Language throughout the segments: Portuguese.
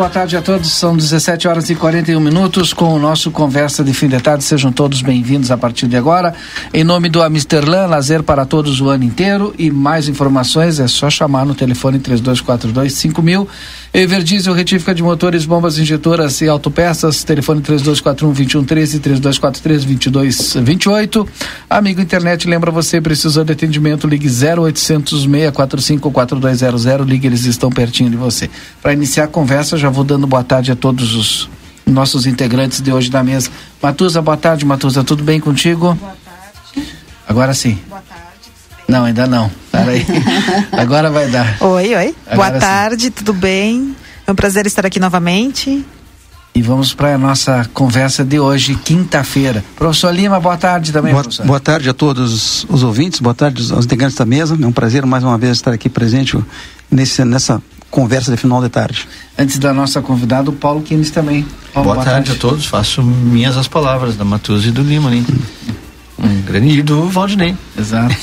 Boa tarde a todos. São 17 horas e 41 minutos com o nosso Conversa de Fim de Tarde. Sejam todos bem-vindos a partir de agora. Em nome do Amsterlan, lazer para todos o ano inteiro. E mais informações é só chamar no telefone 3242 5000. Everdiesel, retífica de motores, bombas injetoras e autopeças. Telefone 3241 2113 3243 2228. Amigo internet, lembra você, precisou de atendimento, ligue 0800 645 4200. Ligue, eles estão pertinho de você. Para iniciar iniciar a conversa, já vou dando boa tarde a todos os nossos integrantes de hoje da mesa. Matusa, boa tarde, Matusa, tudo bem contigo? Boa tarde. Agora sim. Boa tarde. Não, ainda não. Peraí. Agora vai dar. Oi, oi. Agora boa tarde, sim. tudo bem? É um prazer estar aqui novamente. E vamos para a nossa conversa de hoje, quinta-feira. Professor Lima, boa tarde também, boa, professor. Boa tarde a todos os ouvintes, boa tarde aos integrantes da mesa. É um prazer mais uma vez estar aqui presente nesse, nessa conversa de final de tarde. Antes da nossa convidada, o Paulo Quines também. Paulo, boa, boa tarde, tarde, a todos. Faço minhas as palavras da Matuza e do Lima, né? Um grande e do Valdinei. Exato.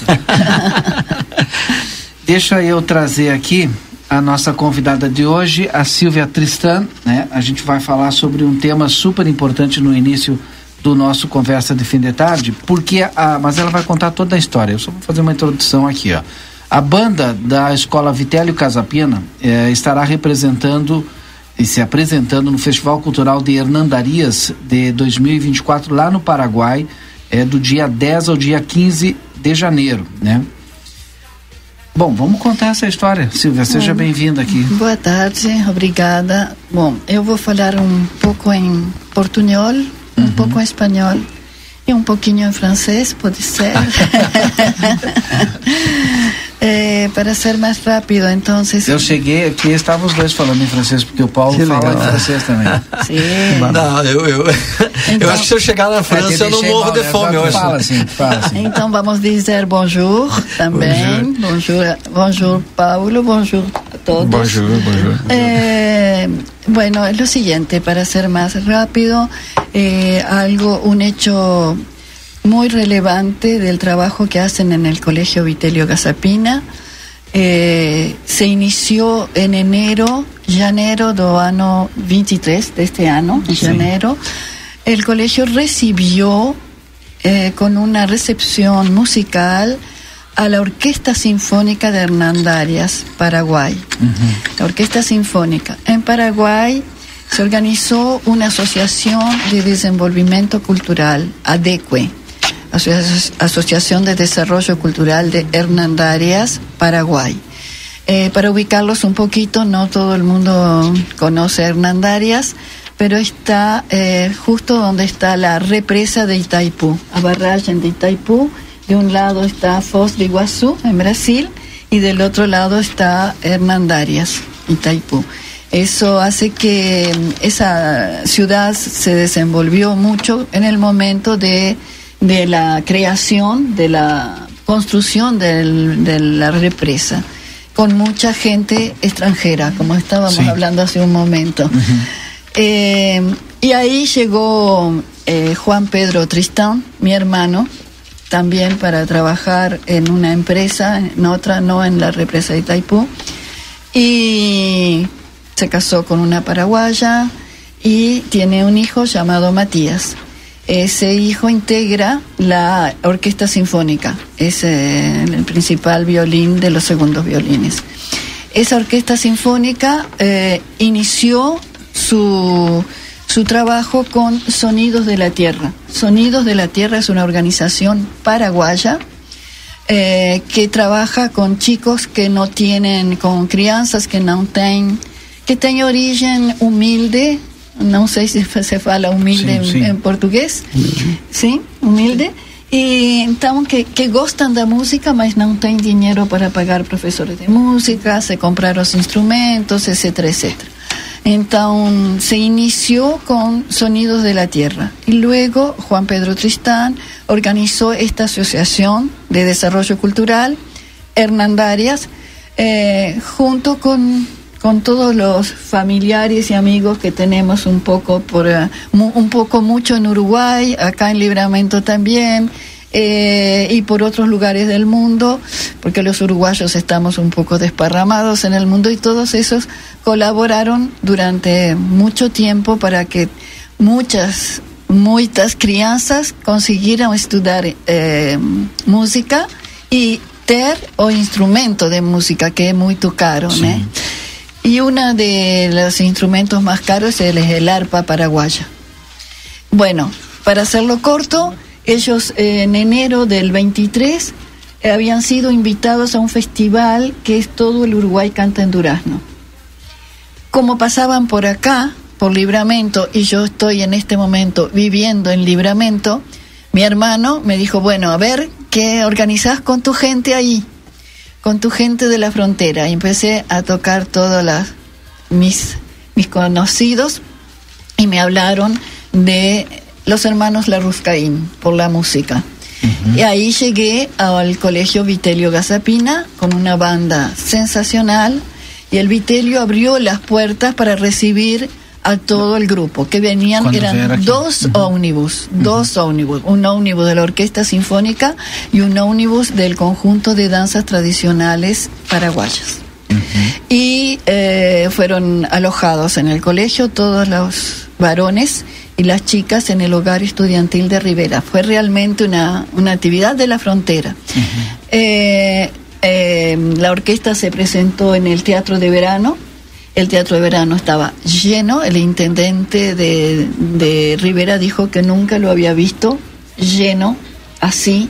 Deixa eu trazer aqui a nossa convidada de hoje, a Silvia Tristan, né? A gente vai falar sobre um tema super importante no início do nosso conversa de fim de tarde, porque a, mas ela vai contar toda a história. Eu só vou fazer uma introdução aqui, ó. A banda da Escola Vitélio Casapina eh, estará representando e se apresentando no Festival Cultural de Hernandarias de 2024 lá no Paraguai, é do dia 10 ao dia 15 de janeiro, né? Bom, vamos contar essa história. Silvia, seja bem-vinda aqui. Boa tarde, obrigada. Bom, eu vou falar um pouco em portunhol, um uhum. pouco em espanhol e um pouquinho em francês, pode ser. É, para ser mais rápido, então. Eu cheguei aqui estavam os dois falando em francês, porque o Paulo fala em francês também. Sim. Não, eu, eu, então, eu acho que se eu chegar na França eu não morro mal, de fome. Eu fala assim, fala assim. Então vamos dizer bonjour também. Bonjour, bonjour, bonjour Paulo, bonjour a todos. Bonjour, bonjour. Eh, bueno, es lo siguiente, para ser más rápido, eh, algo, un hecho muy relevante del trabajo que hacen en el Colegio Vitelio Gazapina. Eh, se inició en enero, enero del año 23 de este año, en enero. El colegio recibió eh, con una recepción musical a la Orquesta Sinfónica de Hernandarias, Paraguay. La Orquesta Sinfónica. En Paraguay se organizó una asociación de desenvolvimiento cultural, ADECUE Asociación de Desarrollo Cultural de Hernandarias, Paraguay. Eh, para ubicarlos un poquito, no todo el mundo conoce Hernandarias, pero está eh, justo donde está la represa de Itaipú, a barrage de Itaipú. De un lado está Foz de Iguazú, en Brasil, y del otro lado está Hernandarias, Itaipú. Eso hace que mm, esa ciudad se desenvolvió mucho en el momento de de la creación, de la construcción de la represa, con mucha gente extranjera, como estábamos hablando hace un momento. Eh, y ahí llegó eh, Juan Pedro Tristán, mi hermano, también para trabajar en una empresa, en otra, no en la represa de Itaipú, y se casó con una paraguaya y tiene un hijo llamado Matías. Ese hijo integra la orquesta sinfónica, es el principal violín de los segundos violines. Esa orquesta sinfónica eh, inició su, su trabajo con Sonidos de la Tierra. Sonidos de la Tierra es una organización paraguaya eh, que trabaja con chicos que no tienen, con crianças que no tienen, que tienen origen humilde, no sé si se fala humilde Sim, en, sim. en portugués, ¿sí? Humilde. E então que, que gostam da música, mas não têm dinheiro para pagar professores de música, se comprar os instrumentos, etc, etc. Então se inició con Sonidos de la Tierra y luego Juan Pedro Tristán organizó esta asociación de desarrollo cultural, Hernandarias, eh, junto con, con todos los familiares y amigos que tenemos un poco por mu- un poco mucho en Uruguay, acá en Libramento también. eh, y por otros lugares del mundo, porque los uruguayos estamos un poco desparramados en el mundo y todos esos colaboraron durante mucho tiempo para que muchas, muchas crianças consiguieran estudiar eh, música y ter o instrumento de música, que es muy caro, ¿no? Y uno de los instrumentos más caros es el arpa paraguaya. Bueno, para hacerlo corto, ellos en enero del 23 eh, habían sido invitados a un festival que es todo el Uruguay canta en Durazno. Como pasaban por acá, por Libramento, y yo estoy en este momento viviendo en Libramento, mi hermano me dijo, bueno, a ver, ¿qué organizás con tu gente ahí? Con tu gente de la frontera. Y empecé a tocar todos mis, mis conocidos y me hablaron de los hermanos Larruscaín por la música. Y ahí llegué al colegio Vitelio Gazapina con una banda sensacional y el Vitelio abrió las puertas para recibir a todo el grupo que venían eran dos ómnibus dos ómnibus un ómnibus de la orquesta sinfónica y un ómnibus del conjunto de danzas tradicionales paraguayas y eh, fueron alojados en el colegio todos los varones y las chicas en el hogar estudiantil de Rivera. Fue realmente una, una actividad de la frontera. Eh, eh, la orquesta se presentó en el Teatro de Verano. El Teatro de Verano estaba lleno. El intendente de, de Rivera dijo que nunca lo había visto lleno así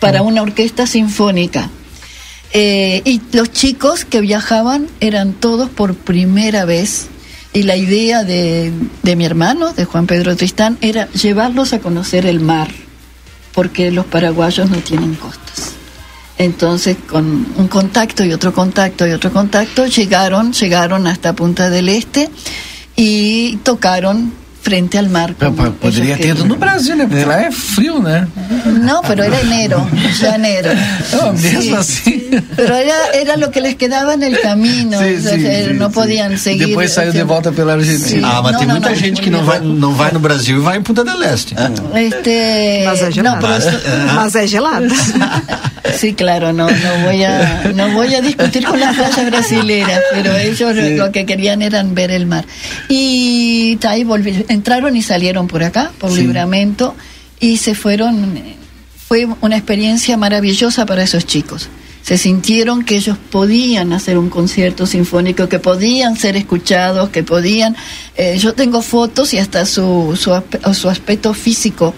para una orquesta sinfónica. Eh, y los chicos que viajaban eran todos por primera vez. Y la idea de, de mi hermano, de Juan Pedro Tristán, era llevarlos a conocer el mar, porque los paraguayos no tienen costas. Entonces, con un contacto y otro contacto y otro contacto, llegaron, llegaron hasta Punta del Este y tocaron frente al mar. P- como p- Poderia ter ido no Brasil, né? Porque lá é frio, né? No, pero era enero, janeiro. Não, mesmo Sí. assim. Pero era, era lo que les quedaba en el camino. Sim, o sea, sim, sim, no sim. podían seguir. Depois saiu de volta pela Argentina. Ah, mas Não, tem não, muita não, gente que não vai, não vai no Brasil e vai em Punta del Este. Este, Mas é pero esto- Mas é gelado. Sí, claro, no, no voy a, no voy a discutir con las playas brasileras, pero ellos lo que querían era ver el mar. Y ahí entraron y salieron por acá, por Libramento, y se fueron. Fue una experiencia maravillosa para esos chicos. Se sintieron que ellos podían hacer un concierto sinfónico, que podían ser escuchados, que podían. eh, yo tengo fotos y hasta su, su, su aspecto físico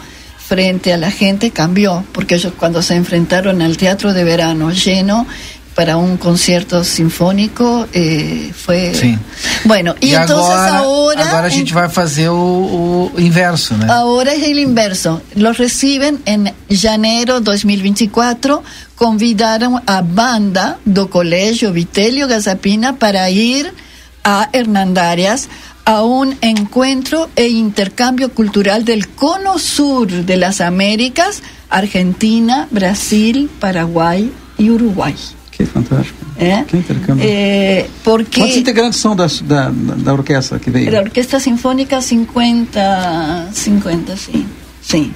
frente a la gente cambió, porque ellos cuando se enfrentaron al teatro de verano lleno para un concierto sinfónico eh, fue Sim. bueno y, E entonces agora, ahora agora a gente vai fazer o, o inverso, né? Ahora es el inverso. Los reciben en enero 2024. Convidaron a banda do Colegio Vitelio Gazapina para ir a Hernandarias a un encuentro e intercambio cultural del cono sur de las Américas, Argentina, Brasil, Paraguay y Uruguay. Que fantástico. ¿eh? Que intercâmbio. Eh, porque Quantos integrantes são da, da, da orquestra que veio? la Orquesta Sinfónica 50, 50, sí. Sí.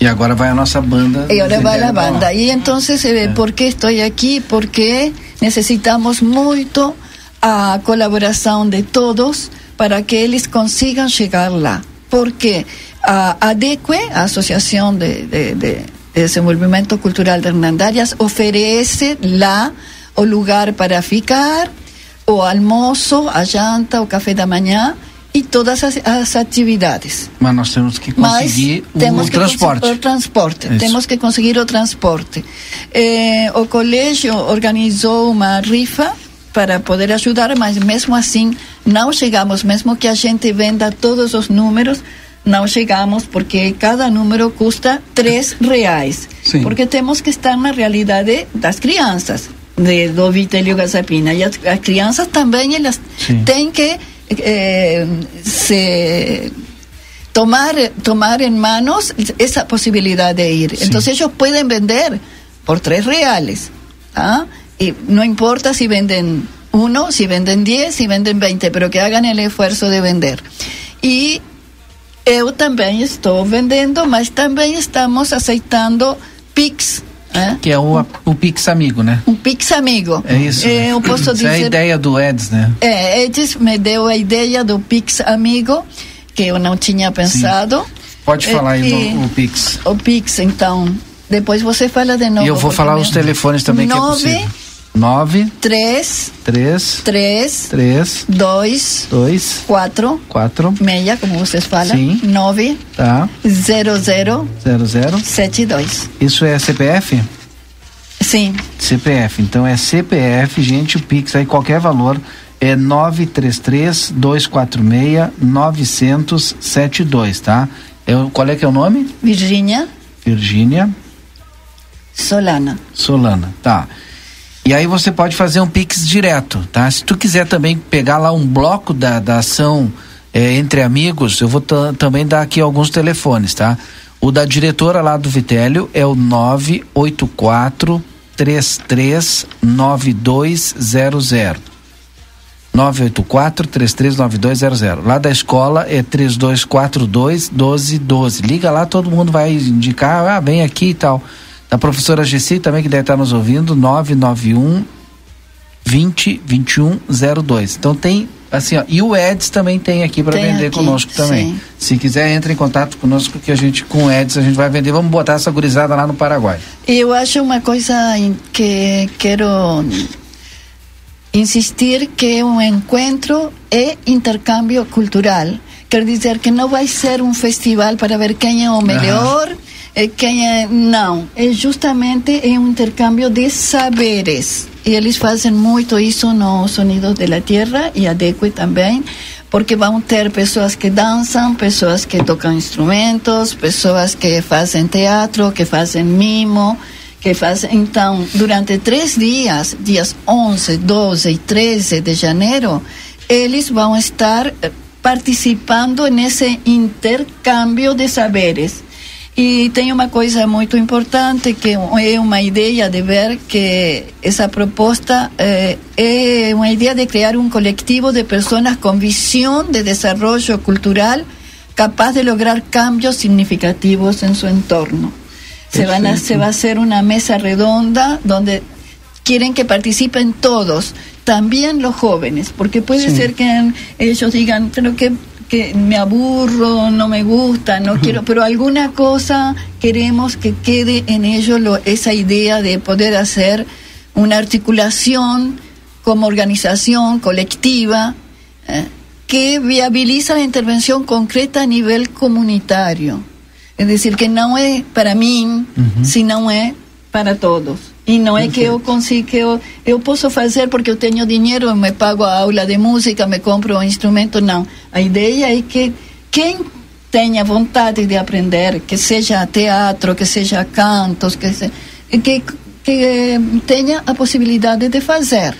E agora vai a nossa banda. Y ahora va la Zendaya banda. Y entonces, eh, ¿por qué estoy aquí? Porque necesitamos mucho a colaboración de todos para que eles consigam chegar lá. Porque a ADEQUE, a Associação de, de, de Desenvolvimento Cultural de Hernandarias, oferece lá o lugar para ficar, o almoço, a janta, o café da manhã e todas as, as atividades. Mas nós temos que conseguir Mas temos o que transporte. conseguir o transporte. Isso. Temos que conseguir o transporte. Eh, o colégio organizou uma rifa para poder ajudar, mas mesmo assim não chegamos, mesmo que a gente venda todos os números, não chegamos porque cada número custa três reais. Sim. Porque temos que estar na realidade das crianças, de, do Vitélio Gazapina. E as, as crianças também elas Sim. têm que eh, se tomar tomar en manos esa posibilidad de ir. Entonces ellos pueden vender por tres reales. ¿ah? Y no importa si venden uno, si venden diez, si venden veinte, pero que hagan el esfuerzo de vender. Y eu também estou vendendo, mas também estamos aceitando Pix. ¿eh? Que é o, o Pix Amigo, né? Um Pix amigo. É isso. Eh, eu posso Isso é a dizer ideia do Eds, né? é, Edis me deu a ideia do Pix Amigo, que eu não tinha pensado. Pode É, falar aí e- no, o Pix. O Pix, então. Depois você fala de novo. E eu vou falar os telefones também que é Nove, possível. 9, três, 3, três, 3, dois, 2, quatro, 4, meia, como vocês falam. Sim. Nove, tá? zero, zero, 00. sete, dois. Isso é CPF? Sim. CPF. Então é CPF, gente, o Pix aí, qualquer valor, é 933 246 972, tá? É, qual é que é o nome? Virgínia Virgínia Solana. Solana, tá. E aí você pode fazer um Pix direto, tá? Se tu quiser também pegar lá um bloco da, da ação é, entre amigos, eu vou ta- também dar aqui alguns telefones, tá? O da diretora lá do Vitélio é o 984 33 9200. 984 339200. Lá da escola é 3242 1212. Liga lá, todo mundo vai indicar, ah, vem aqui e tal. Da professora Gessi também que deve estar nos ouvindo, 991 20 21 02. Então tem assim, ó, e o Eds também tem aqui para vender aqui, conosco também. sim. Se quiser, entre em contato conosco que a gente com o Eds a gente vai vender. Vamos botar essa gurizada lá no Paraguai. Eu acho uma coisa que quero insistir que um encontro é intercâmbio cultural. Quer dizer que não vai ser um festival para ver quem é o melhor, quem é não. É justamente é um intercâmbio de saberes. E eles fazem muito isso no Sonidos de la Tierra e a Deque também, porque vão ter pessoas que dançam, pessoas que tocam instrumentos, pessoas que fazem teatro, que fazem mimo, que fazem. Então, durante três dias, dias 11, 12 e 13 de janeiro, eles vão estar eh, participando nesse intercâmbio de saberes. E tem uma coisa muito importante que é uma ideia de ver que essa proposta eh, é uma ideia de criar um coletivo de pessoas com visão de desenvolvimento cultural capaz de lograr cambios significativos en su entorno. Se, van a, se va a hacer una mesa redonda donde quieren que participen todos, también los jóvenes, porque puede ser que ellos digan, pero que, que me aburro, no me gusta, no quiero, pero alguna cosa queremos que quede en ellos lo- esa idea de poder hacer una articulación como organización colectiva eh, que viabiliza la intervención concreta a nivel comunitario. Es decir, que não é para mim, se não é para todos. E não é que eu consigo, que eu, eu posso fazer porque eu tenho dinheiro, eu me pago a aula de música, me compro um instrumento, não. A ideia é que quem tenha vontade de aprender, que seja teatro, que seja cantos, que, se, que, que tenha a possibilidade de fazer.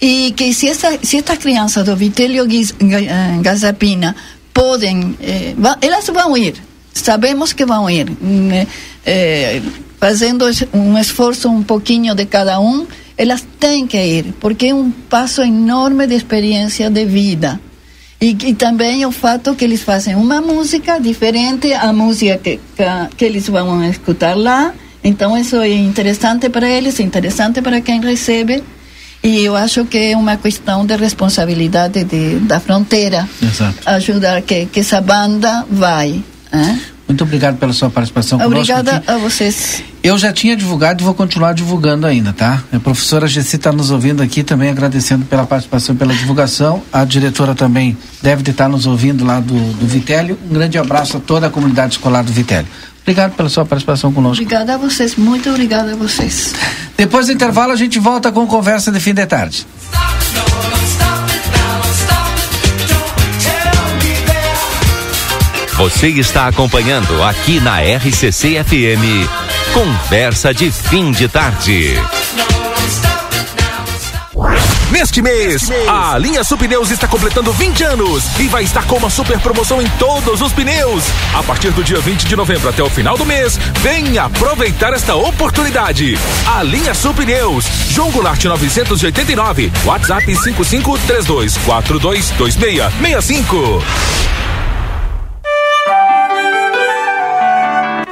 E que se, essa, se estas crianças do Vitélio eh, Gazapina podem, eh, elas vão ir, sabemos que vão ir, hum, eh, eh, fazendo um esforço um pouquinho de cada um, elas têm que ir, porque é um passo enorme de experiência de vida. E, e também o fato que eles fazem uma música diferente à música que, que, que eles vão escutar lá. Então, isso é interessante para eles, interessante para quem recebe. E eu acho que é uma questão de responsabilidade de, da fronteira. Exato. Ajudar que, que essa banda vai. Né? Muito obrigado pela sua participação Obrigada a vocês. Eu já tinha divulgado e vou continuar divulgando ainda, tá? A professora Gessi está nos ouvindo aqui também, agradecendo pela participação pela divulgação. A diretora também deve estar nos ouvindo lá do, do Vitélio. Um grande abraço a toda a comunidade escolar do Vitélio. Obrigado pela sua participação conosco. Obrigada a vocês, muito obrigada a vocês. Depois do intervalo, a gente volta com conversa de fim de tarde. Você está acompanhando aqui na RCC FM. Conversa de fim de tarde. Neste mês, a linha Supneus está completando 20 anos e vai estar com uma super promoção em todos os pneus. A partir do dia 20 de novembro até o final do mês, venha aproveitar esta oportunidade. A linha Supneus, João Goulart 989, WhatsApp 5532422665.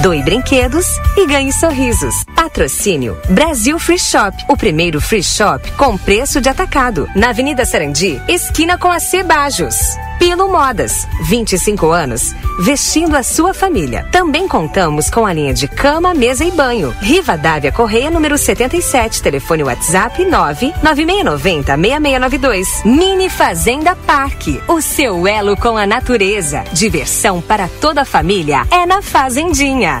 Doe brinquedos e ganhe sorrisos. Patrocínio Brasil Free Shop, o primeiro free shop com preço de atacado. Na Avenida Sarandi, esquina com a Cebajos. Pilo Modas, 25 anos, vestindo a sua família. Também contamos com a linha de cama, mesa e banho. Riva Dávia Correia, número 77, telefone WhatsApp 99690 6692. Mini Fazenda Parque, o seu elo com a natureza. Diversão para toda a família é na Fazendinha.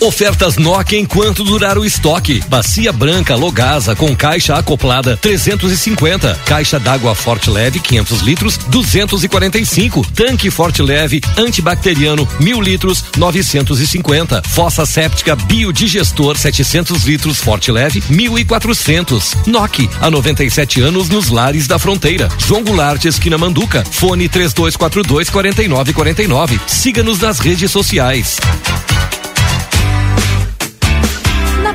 Ofertas Nokia enquanto durar o estoque. Bacia branca Logasa com caixa acoplada 350. Caixa d'água Forte Leve 500 litros 245. Tanque Forte Leve antibacteriano 1000 litros 950. Fossa séptica biodigestor 700 litros Forte Leve 1400. Nokia há 97 anos nos lares da fronteira. João Goulart esquina Manduca. Fone 3242 4949. Siga-nos nas redes sociais.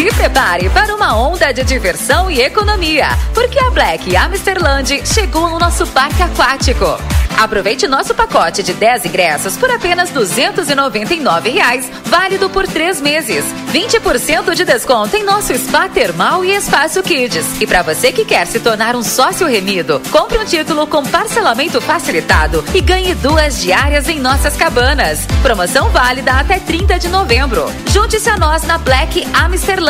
Se prepare para uma onda de diversão e economia, porque a Black Amsterland chegou no nosso parque aquático. Aproveite nosso pacote de 10 ingressos por apenas 299 reais, válido por três meses. 20% de desconto em nosso spa termal e espaço Kids. E para você que quer se tornar um sócio remido, compre um título com parcelamento facilitado e ganhe duas diárias em nossas cabanas. Promoção válida até 30 de novembro. Junte-se a nós na Black Amsterland.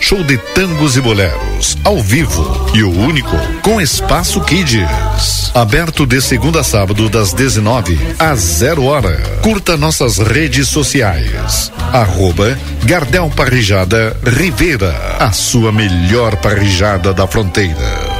show de tangos e boleros, ao vivo e o único com Espaço Kids. Aberto de segunda a sábado das 19 às 0 hora. Curta nossas redes sociais. Arroba Gardel Parrijada Rivera, a sua melhor parrijada da fronteira.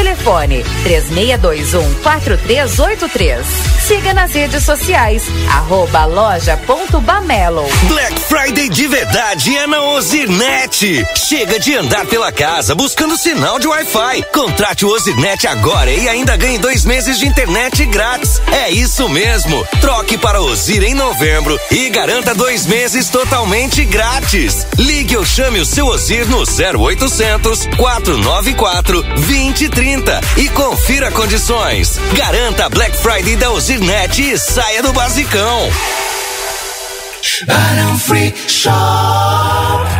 Telefone 3621 4383. Siga nas redes sociais, arroba loja.bamelo. Black Friday de verdade é na Ozirnet. Chega de andar pela casa buscando sinal de Wi-Fi. Contrate o Ozirnet agora e ainda ganhe dois meses de internet grátis. É isso mesmo. Troque para Ozir em novembro e garanta dois meses totalmente grátis. Ligue ou chame o seu Ozir no 0800 494 2030 e confira condições. Garanta Black Friday da Ozirnet e saia do basicão. Free Shop.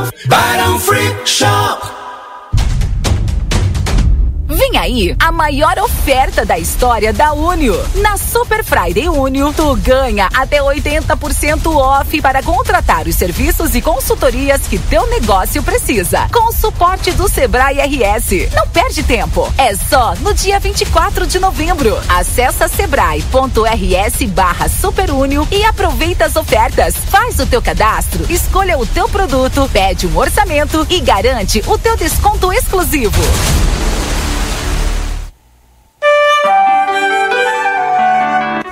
Barão Free Shop. Vem aí a maior oferta da história da Unio. Na Super Friday Unio, tu ganha até 80% off para contratar os serviços e consultorias que teu negócio precisa. Com o suporte do Sebrae RS. Não perde tempo. É só no dia 24 de novembro. Acesse sebrae.rs barra superunio e aproveita as ofertas. Faz o teu cadastro, escolha o teu produto, pede um orçamento e garante o teu desconto exclusivo.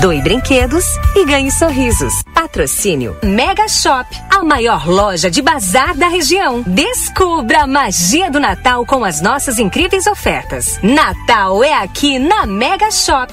Doe brinquedos e ganhe sorrisos. Patrocínio Mega Shop, a maior loja de bazar da região. Descubra a magia do Natal com as nossas incríveis ofertas. Natal é aqui na Mega Shop.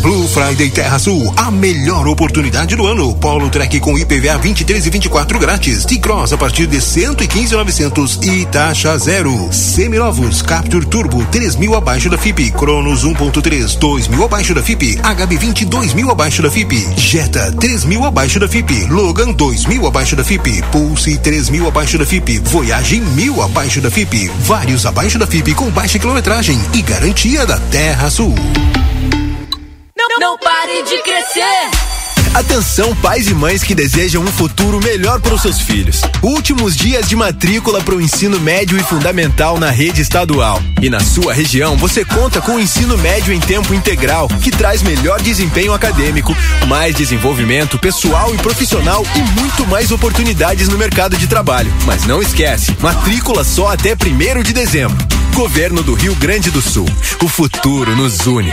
Blue Friday Terra Sul, a melhor oportunidade do ano. Polo Trek com IPVA 23 e 24 grátis. T-Cross a partir de 115,900 e taxa zero. Seminovos Capture Turbo 3 mil abaixo da FIP. Cronos 1.3 2 mil abaixo da FIP. HB20 2 mil abaixo da FIP. Jetta 3 mil abaixo da FIP. Logan 2 mil abaixo da FIP. Pulse 3 mil abaixo da FIP. Voyage mil abaixo da FIP. Vários abaixo da FIP com baixa quilometragem e garantia da Terra Sul. Não, pare de crescer! Atenção, pais e mães que desejam um futuro melhor para os seus filhos. Últimos dias de matrícula para o ensino médio e fundamental na rede estadual. E na sua região, você conta com o ensino médio em tempo integral, que traz melhor desempenho acadêmico, mais desenvolvimento pessoal e profissional e muito mais oportunidades no mercado de trabalho. Mas não esquece, matrícula só até primeiro de dezembro. Governo do Rio Grande do Sul. O futuro nos une.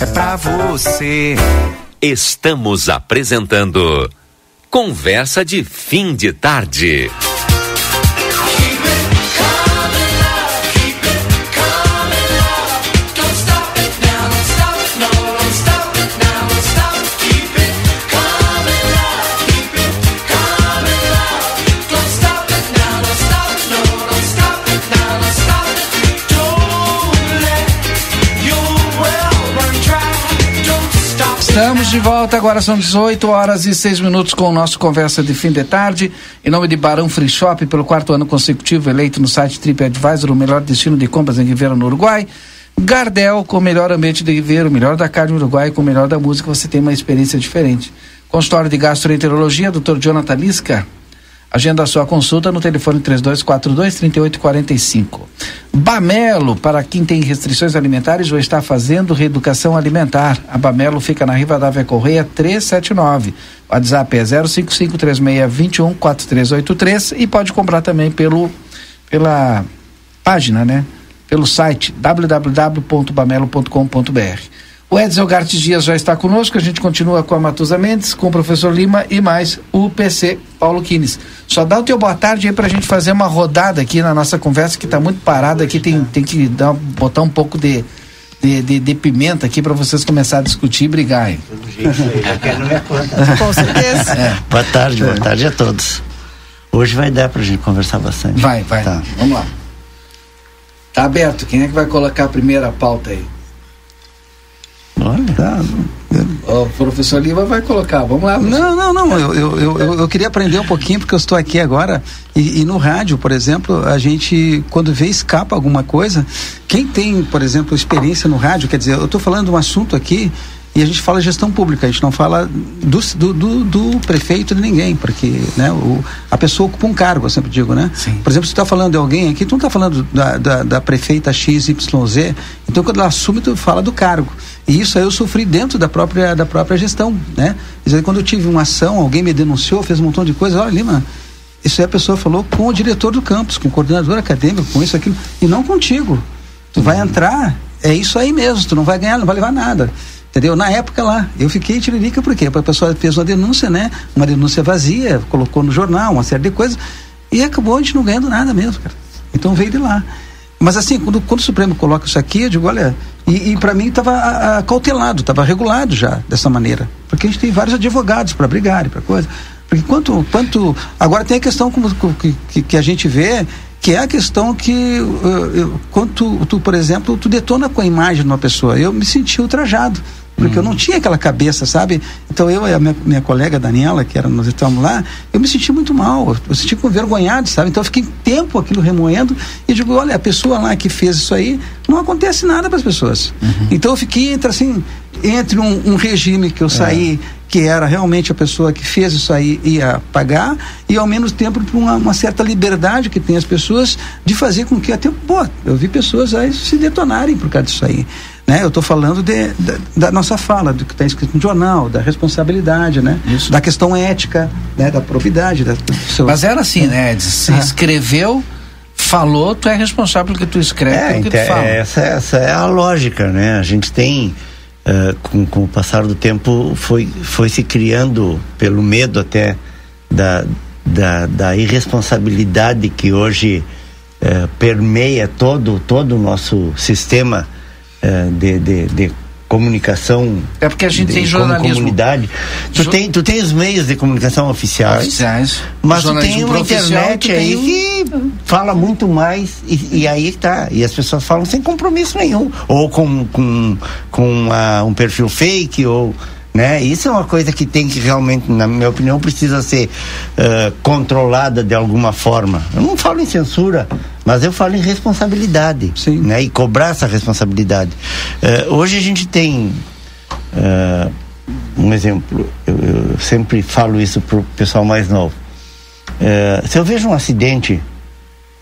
é pra você. Estamos apresentando Conversa de Fim de Tarde. Estamos de volta, agora são 18 horas e 6 minutos com o nosso Conversa de Fim de Tarde. Em nome de Barão Free Shop, pelo quarto ano consecutivo, eleito no site TripAdvisor o melhor destino de compras em Ribeira, no Uruguai. Gardel, com o melhor ambiente de viver, o melhor da carne no Uruguai, com o melhor da música, você tem uma experiência diferente. Consultório de Gastroenterologia, Dr. Jonathan Lisca. Agenda sua consulta no telefone 3242-3845. Bamelo, para quem tem restrições alimentares ou está fazendo reeducação alimentar. A Bamelo fica na Rivadavia Correia 379. O WhatsApp é 05536214383 e pode comprar também pelo, pela página, né? Pelo site www.bamelo.com.br. O Edson Gartes Dias já está conosco, a gente continua com a Matusa Mendes, com o professor Lima e mais o PC Paulo Quines. Só dá o teu boa tarde aí para a gente fazer uma rodada aqui na nossa conversa, que está muito parada aqui, tem, tem que dar, botar um pouco de, de, de, de pimenta aqui para vocês começarem a discutir e brigar. Hein? Com certeza. É. Boa tarde, boa tarde a todos. Hoje vai dar pra gente conversar bastante. Vai, vai. Tá. Vamos lá. Tá aberto. Quem é que vai colocar a primeira pauta aí? Olha. Tá. O professor Lima vai colocar. Vamos lá. professor. Não, não, não. Eu, eu, eu, eu- queria aprender um pouquinho, porque eu estou aqui agora. E, e no rádio, por exemplo, a gente, quando vê escapa alguma coisa, quem tem, por exemplo, experiência no rádio, quer dizer, eu estou falando de um assunto aqui. E a gente fala gestão pública, a gente não fala do, do, do, do prefeito de ninguém, porque né, o, a pessoa ocupa um cargo, eu sempre digo, né? Por exemplo, se tu está falando de alguém aqui, tu não está falando da, da, da prefeita XYZ, então quando ela assume, tu fala do cargo. E isso aí eu sofri dentro da própria, da própria gestão, né? Dizer, quando eu tive uma ação, alguém me denunciou, fez um montão de coisa, olha, Lima, isso aí a pessoa falou com o diretor do campus, com o coordenador acadêmico, com isso, aquilo, e não contigo. Tu vai entrar, é isso aí mesmo, tu não vai ganhar, não vai levar nada. Entendeu? Na época lá, eu fiquei tiririca porque a pessoa fez uma denúncia, né? Uma denúncia vazia, colocou no jornal, uma série de coisas, e acabou a gente não ganhando nada mesmo, cara. Então veio de lá. Mas assim, quando, quando o Supremo coloca isso aqui, eu digo, olha, e, e para mim estava cautelado, estava regulado já dessa maneira. Porque a gente tem vários advogados para brigarem, para coisa. Porque quanto, quanto. Agora tem a questão como, que, que a gente vê, que é a questão que uh, eu, quando tu, tu, por exemplo, tu detona com a imagem de uma pessoa. Eu me senti ultrajado. Porque eu não tinha aquela cabeça, sabe? Então eu e a minha, minha colega Daniela, que era, nós estávamos lá, eu me senti muito mal, eu me senti envergonhado, sabe? Então eu fiquei tempo aquilo remoendo e digo, olha, a pessoa lá que fez isso aí, não acontece nada para as pessoas. Então eu fiquei entre assim, entre um, um regime que eu saí, que era realmente a pessoa que fez isso aí ia pagar, e ao mesmo tempo uma, uma certa liberdade que tem as pessoas de fazer com que até, pô, eu vi pessoas aí se detonarem por causa disso aí. Né? Eu estou falando de, da, da nossa fala, do que está escrito no jornal, da responsabilidade, né? Da questão ética, né? Da probidade. Da, seu- Mas era assim, né, Edson? Você escreveu, falou, tu é responsável pelo que tu escreve, É, pelo que então, tu fala. essa, essa é a lógica, né? A gente tem, eh, com, com o passar do tempo, foi, foi se criando, pelo medo até, da, da, da irresponsabilidade que hoje eh, permeia todo, todo o nosso sistema de, de, de comunicação é porque a gente de, tem jornalismo comunidade tu jo... tem tu tem os meios de comunicação oficiais, oficiais mas tu tem uma internet aí tem... que fala muito mais e, e aí tá e as pessoas falam sem compromisso nenhum ou com com, com uh, um perfil fake ou né? Isso é uma coisa que tem que realmente, na minha opinião, precisa ser uh, controlada de alguma forma. Eu não falo em censura, mas eu falo em responsabilidade, Sim. né? E cobrar essa responsabilidade. Uh, hoje a gente tem uh, um exemplo. Eu, eu, sempre falo isso pro pessoal mais novo. se eu vejo um acidente,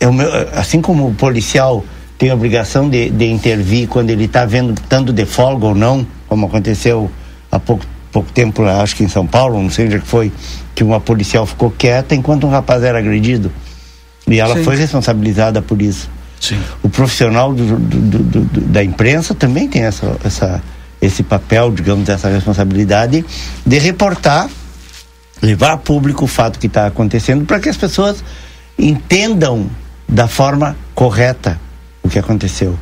eu, assim como o policial tem a obrigação de, de intervir quando ele está vendo tanto de folga ou não, como aconteceu há pouco, pouco tempo, acho que em São Paulo, não sei onde é que foi, que uma policial ficou quieta enquanto um rapaz era agredido. E ela Sim. foi responsabilizada por isso. Sim. O profissional do, do, do, da imprensa também tem essa, essa, esse papel, digamos, essa responsabilidade de reportar, levar a público o fato que está acontecendo para que as pessoas entendam da forma correta o que aconteceu.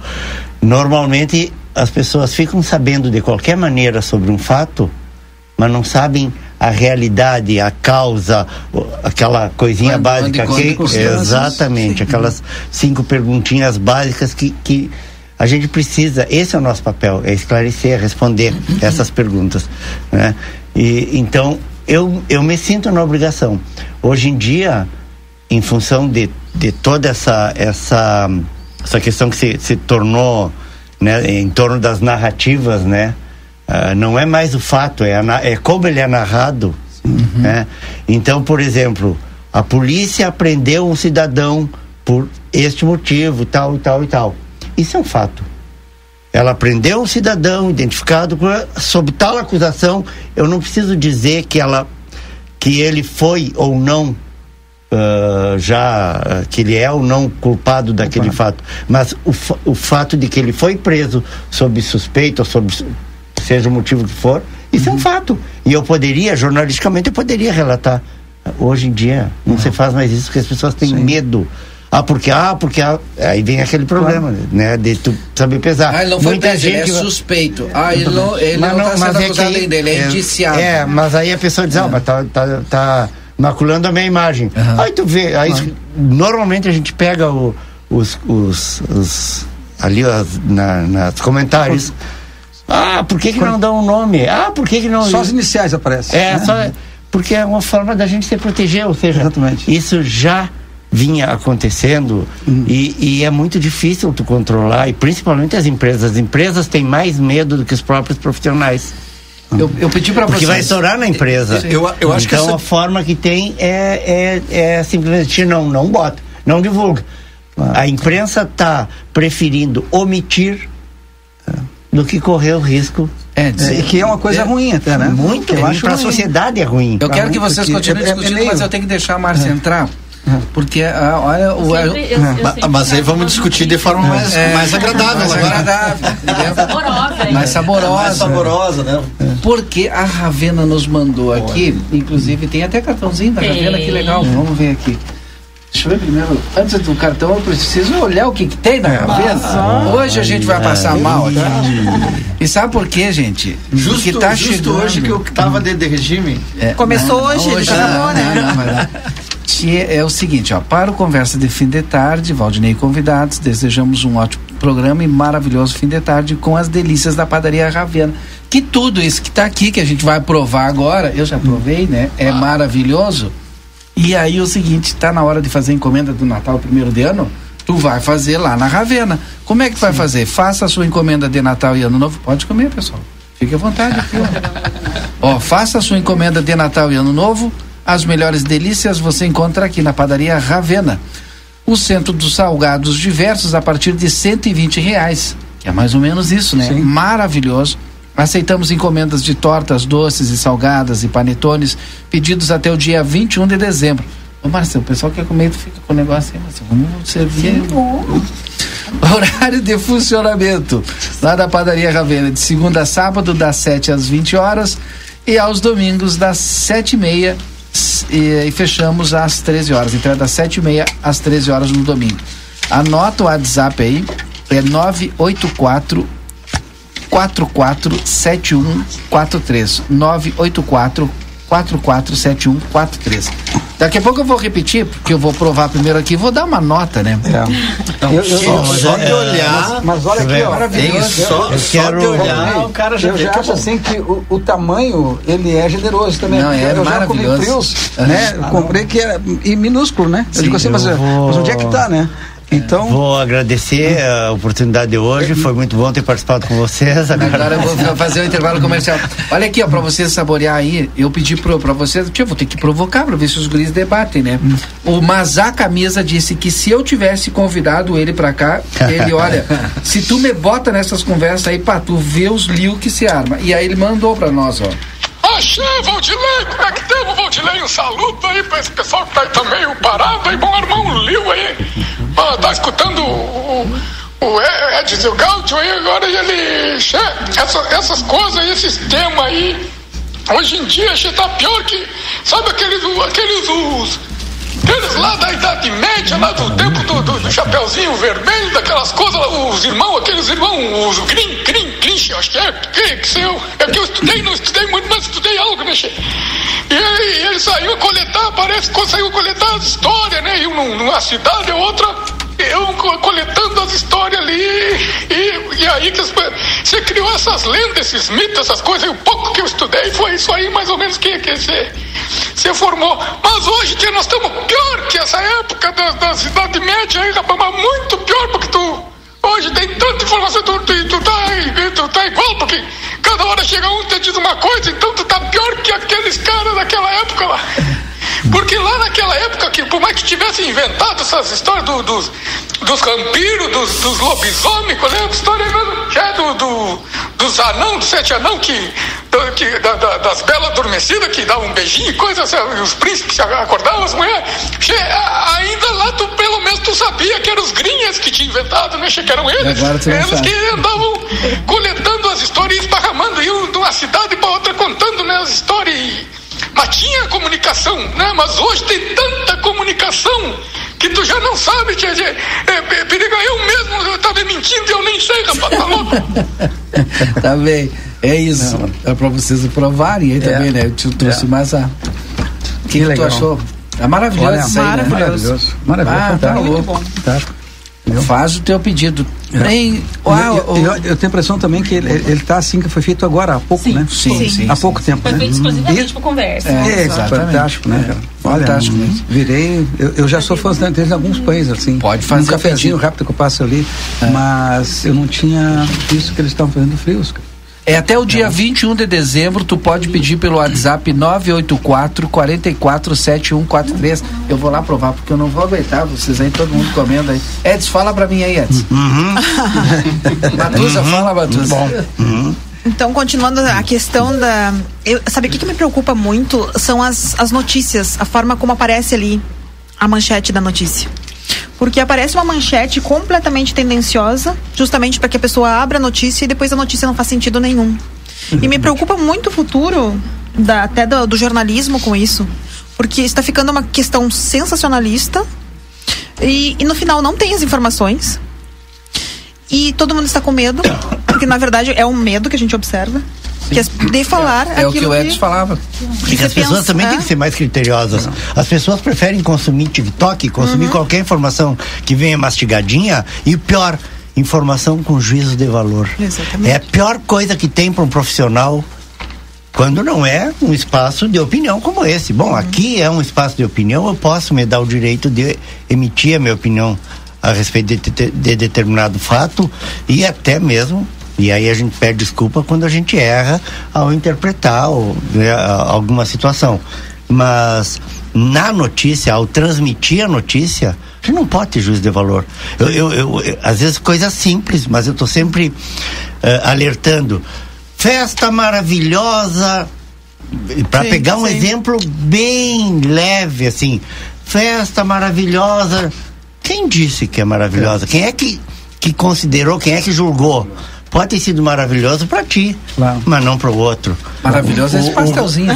Normalmente as pessoas ficam sabendo de qualquer maneira sobre um fato, mas não sabem a realidade, a causa, aquela coisinha quando, básica quando, que exatamente, Sim. aquelas cinco perguntinhas básicas que, que a gente precisa, esse é o nosso papel, é esclarecer, responder essas perguntas, né? E então eu eu me sinto na obrigação. Hoje em dia, em função de, de toda essa essa essa questão que se, se tornou né, em torno das narrativas, né? Uh, não é mais o fato, é, a, é como ele é narrado. Uhum. Né? Então, por exemplo, a polícia prendeu um cidadão por este motivo, tal e tal e tal. Isso é um fato. Ela prendeu um cidadão identificado sob tal acusação. Eu não preciso dizer que ela, que ele foi ou não uh, já uh, que ele é ou não culpado daquele Opa. fato, mas o, o fato de que ele foi preso sob suspeita, ou sob seja o motivo que for, isso uhum. é um uhum. fato. E eu poderia, jornalisticamente, eu poderia relatar. Hoje em dia não uhum. se faz mais isso porque as pessoas têm Sim. medo. Ah, porque, ah, porque ah, aí vem aquele problema, claro. né? De tu saber pesar. Ah, ele não foi Muita preso, gente ele é suspeito. Ah, ele não, ele mas não, não tá mas é que, dele, é, é indiciado. É, mas aí a pessoa diz, ah, mas tá, tá, tá maculando a minha imagem. Uhum. Aí tu vê, aí uhum. normalmente a gente pega o, os, os, os, ali as, na, nas comentários. Ah, por que, que não dá um nome? Ah, por que, que não. Só as iniciais aparecem. É, né? só, porque é uma forma da gente se proteger, ou seja, Exatamente. isso já vinha acontecendo uhum. e, e, é muito difícil tu controlar, e principalmente as empresas. As empresas têm mais medo do que os próprios profissionais. Eu, eu pedi para você. Porque vai estourar na empresa. Eu, eu acho então que essa... a forma que tem é, é, é simplesmente não, não bota, não divulga. Ah. A imprensa está preferindo omitir do que correr o risco. É, é, que é uma coisa é, ruim até, né? Muito, eu acho para a sociedade é ruim. Eu quero que vocês continuem é, é discutindo, mas eu tenho que deixar a Márcia entrar. Porque, ah, olha, o. Sempre, eu, eu mas aí vamos discutir de forma mais, é, mais agradável mais agora. agradável, mais saborosa, mais saborosa. Mais saborosa, né? Porque a Ravena nos mandou aqui, inclusive tem até cartãozinho da Ravena, que legal. Vamos ver aqui. Deixa eu ver primeiro. Antes do cartão, eu preciso olhar o que, que tem na Ravena. Ah, hoje a gente vai passar mal aqui. E sabe por quê, gente? Justo, Porque tá justo chegando. hoje que eu tava de, de regime. É, Começou não, hoje, hoje, ele chamou, né? Não, não, não, é o seguinte, ó, para o Conversa de Fim de Tarde, Valdinei e convidados, desejamos um ótimo programa e maravilhoso fim de tarde com as delícias da padaria Ravena. Que tudo isso que está aqui, que a gente vai provar agora, eu já provei, né? É ah. maravilhoso. E aí o seguinte, está na hora de fazer a encomenda do Natal primeiro de ano? Tu vai fazer lá na Ravena. Como é que vai fazer? Faça a sua encomenda de Natal e Ano Novo. Pode comer, pessoal. Fique à vontade aqui, ó. ó, faça a sua encomenda de Natal e Ano Novo as melhores delícias você encontra aqui na padaria Ravena. O centro dos salgados diversos a partir de 120 reais, que é mais ou menos isso, né? Sim. Maravilhoso. Aceitamos encomendas de tortas, doces e salgadas e panetones, pedidos até o dia 21 de dezembro. Ô Marcelo, o pessoal quer comer, tu fica com o negócio aí, Marcelo. Vamos servir. Horário de funcionamento lá da padaria Ravena, de segunda a sábado, das 7 às 20 horas e aos domingos, das 7 e meia e, e fechamos às 13 horas. Então é das 7 e meia às 13 horas no domingo. Anota o WhatsApp aí, é 984 447143. 984 447143. Daqui a pouco eu vou repetir, porque eu vou provar primeiro aqui, vou dar uma nota, né? É. Então, Eu- eu- só, só é, de olhar, mas- mas olha aqui, ó, maravilhoso. só, Eu só quero- de olhar, o cara já eu já é acho bom. assim que o, o tamanho, ele é generoso também. Não, é eu já comi maravilhoso. frios, Ah, né? não. comprei que era e minúsculo, né? eu Sim, digo assim, mas, eu vou- mas onde é que tá, né? Então. Vou agradecer a oportunidade de hoje, foi muito bom ter participado com vocês. Agora eu vou fazer o intervalo comercial. Olha aqui, ó, pra vocês saborear aí, eu pedi pro, pra vocês, tio, vou ter que provocar pra ver se os guris debatem, né? O Mazá Camisa disse que se eu tivesse convidado ele pra cá, ele, olha, se tu me bota nessas conversas aí, pá, tu vê os liu que se arma. E aí ele mandou pra nós, ó. Axé, Valdilei, como é que temos, Valdilei? Um saludo aí pra esse pessoal que tá aí também, o Parado aí, bom irmão Liu aí. Ah, tá escutando o, o, o Ed e o Gaudio aí agora e ele. Xé, essa, essas coisas aí, esses temas aí, hoje em dia, xé, tá pior que. Sabe aqueles. aqueles os, Aqueles lá da Idade Média, lá do tempo do, do, do Chapeuzinho Vermelho, daquelas coisas, os irmãos, aqueles irmãos, os Grin, Grin, Grinch, acho que é, que, que eu, é que eu estudei, não estudei muito, mas estudei algo, né, che? E ele, ele saiu coletar, parece que a coletar as histórias, né? E um numa cidade, outra, eu co- coletando as histórias ali, e, e aí que você criou essas lendas, esses mitos, essas coisas, e o pouco que eu estudei foi isso aí, mais ou menos, que, que você, formou. Mas hoje que nós estamos pior que essa época da, da Cidade Média aí, rapaz, mas muito pior, porque tu hoje tem tanta informação, tu, tu, tu, tá, tu tá igual, porque cada hora chega um te diz uma coisa, então tu tá pior que aqueles caras daquela época lá. Porque lá naquela época, que por mais que tivessem inventado essas histórias do- dos, dos vampiros, dos, dos lobisomens, qual é a história mesmo? Que é do, do, dos anão, dos sete anão, que, que, da- da- das belas adormecidas, que davam um beijinho e coisas, e os príncipes acordavam as mulheres. Que tinham inventado, né? Que eram eles. Tu não Eles que andavam coletando as histórias e esparramando, iam de uma cidade para outra contando né, as histórias. Mas tinha comunicação, né? Mas hoje tem tanta comunicação que tu já não sabe, tia, tia, é, é, perigo eu mesmo, eu tava mentindo e eu nem sei, rapaz, tá louco? tá bem. É isso. É pra vocês provarem aí É. também, né? Eu te trouxe É. mais a. O que, que tu legal. achou? É maravilhoso Olha, isso aí, né? maravilhoso. Maravilhoso, Ah, tá fantástico. louco. Fantástico. Faz o teu pedido. É. Bem, Eu- uau, eu, eu- eu tenho a impressão também que ele, ele tá assim que foi feito agora, há pouco, né? sim, sim, Há pouco tempo, Foi né? feito exclusivamente por conversa. É, exatamente. fantástico, né, cara? Olha, Fantástico mesmo. virei. Eu, eu já sou fã em alguns países, assim. Pode fazer Um cafezinho pedido. rápido que eu passo ali, mas eu não tinha visto que eles estavam fazendo frios, cara. É até o dia 21 de dezembro, tu pode pedir pelo WhatsApp 984 447143. Eu vou lá provar, porque eu não vou aguentar vocês aí, todo mundo comendo aí. Edson, fala pra mim aí, Edson. Matusa, fala, Matusa. Então, continuando a questão da. Eu, sabe o que, que me preocupa muito? São as, as notícias, a forma como aparece ali a manchete da notícia. Porque aparece uma manchete completamente tendenciosa, justamente para que a pessoa abra a notícia e depois a notícia não faz sentido nenhum. E me preocupa muito o futuro da, até do, do jornalismo com isso. Porque está ficando uma questão sensacionalista e, e no final não tem as informações. E todo mundo está com medo, porque na verdade é um medo que a gente observa. Que é de falar É o que o Edson falava. Porque as pessoas pensa, também é? têm que ser mais criteriosas. As pessoas preferem consumir TikTok, consumir Uhum. qualquer informação que venha mastigadinha e pior, informação com juízo de valor. Exatamente. É a pior coisa que tem para um profissional quando não é um espaço de opinião como esse. Bom, aqui é um espaço de opinião, eu posso me dar o direito de emitir a minha opinião a respeito de, de- de determinado fato e até mesmo. E aí a gente pede desculpa quando a gente erra ao interpretar ou, né, alguma situação. Mas na notícia, ao transmitir a notícia, a gente não pode ter juízo de valor. Eu, eu- eu- eu- às vezes coisas simples, mas eu estou sempre eh, alertando. Festa maravilhosa, para pegar um sim. exemplo bem leve, assim. Festa maravilhosa. Quem disse que é maravilhosa? Quem é que, que considerou? Quem é que julgou? Pode ter sido maravilhoso para ti, mas não para o outro. Maravilhoso é esse O- o- pastelzinho.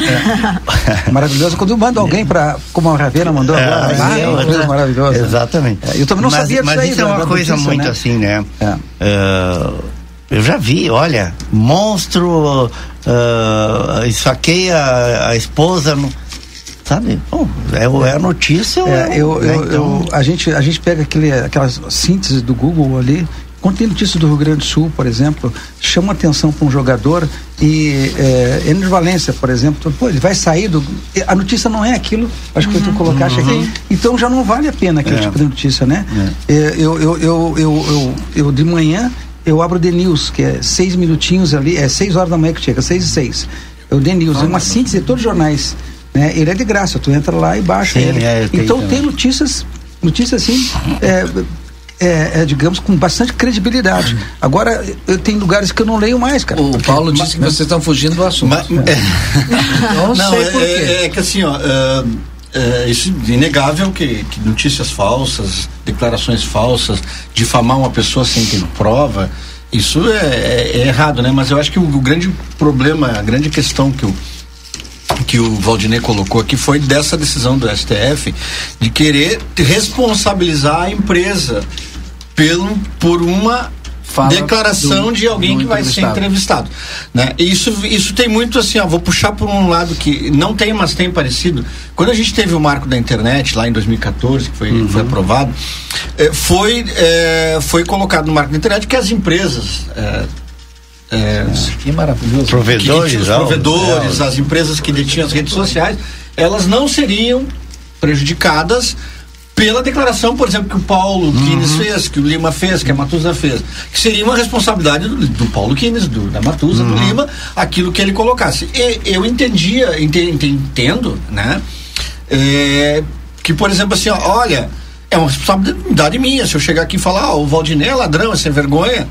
Maravilhoso quando manda alguém para, como a Ravena mandou É, agora, aí ah, é uma coisa maravilhosa. Exatamente. É, eu também não mas, sabia disso Mas aí, isso é da- uma coisa notícia, muito né? assim, né? É, Eu já vi, olha, monstro uh, esfaqueia a, a esposa. No, sabe? Bom, é, é a notícia. É, eu, né, eu, então- eu- a, gente, a gente pega aquele, aquelas síntese do Google ali. Quando tem notícia do Rio Grande do Sul, por exemplo, chama atenção para um jogador e é, Enes Valência, por exemplo, pô, ele vai sair do. A notícia não é aquilo, acho que tu colocaste Uhum. aqui. Então já não vale a pena aquele É. tipo de notícia, né? É, eu, eu, eu, eu, eu, eu de manhã eu abro o The News, que é seis minutinhos ali, é seis horas da manhã que chega, seis e seis. É o The News, é uma síntese de todos os jornais. Né? Ele é de graça, tu entra lá e baixa Sim, ele. é, eu então tem notícias, notícias assim, é, é, é, digamos, com bastante credibilidade. Agora, eu tenho lugares que eu não leio mais, cara. O Paulo disse que vocês estão fugindo do assunto. Não, Não, sei é, por quê. é- é que assim, ó, é, é, isso é inegável que, que notícias falsas, declarações falsas, difamar uma pessoa sem ter prova, isso é, é- é errado, né? Mas eu acho que o, o grande problema, a grande questão que o que o Valdinei colocou aqui foi dessa decisão do STF de querer responsabilizar a empresa pelo, por uma Fala declaração do- de alguém que vai ser entrevistado. Né? Isso, isso tem muito assim, ó, vou puxar por um lado que não tem, mas tem parecido. Quando a gente teve o marco da internet, lá em 2014, que foi, foi aprovado, eh, foi, eh, foi colocado no marco da internet que as empresas. eh, eh, Que maravilhoso. Provedores, que os provedores, é, as empresas que detinham as redes sociais, elas não seriam prejudicadas pela declaração, por exemplo, que o Paulo Kines fez, que o Lima fez, que a Matusa fez, que seria uma responsabilidade do, do Paulo Kines, do, da Matusa, do Lima, aquilo que ele colocasse. E eu entendia, ente- ente- entendo, né, é, que, por exemplo, assim, ó, olha, é uma responsabilidade minha, se eu chegar aqui e falar, ó, o Valdinei é ladrão, é sem vergonha,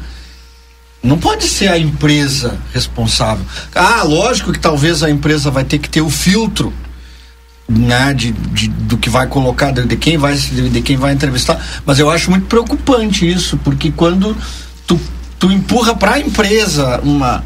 não pode ser a empresa responsável. Ah, lógico que talvez a empresa vai ter que ter o filtro né, de, de- do que vai colocar, de, de quem vai de, quem vai entrevistar. Mas eu acho muito preocupante isso, porque quando tu, tu empurra para a empresa uma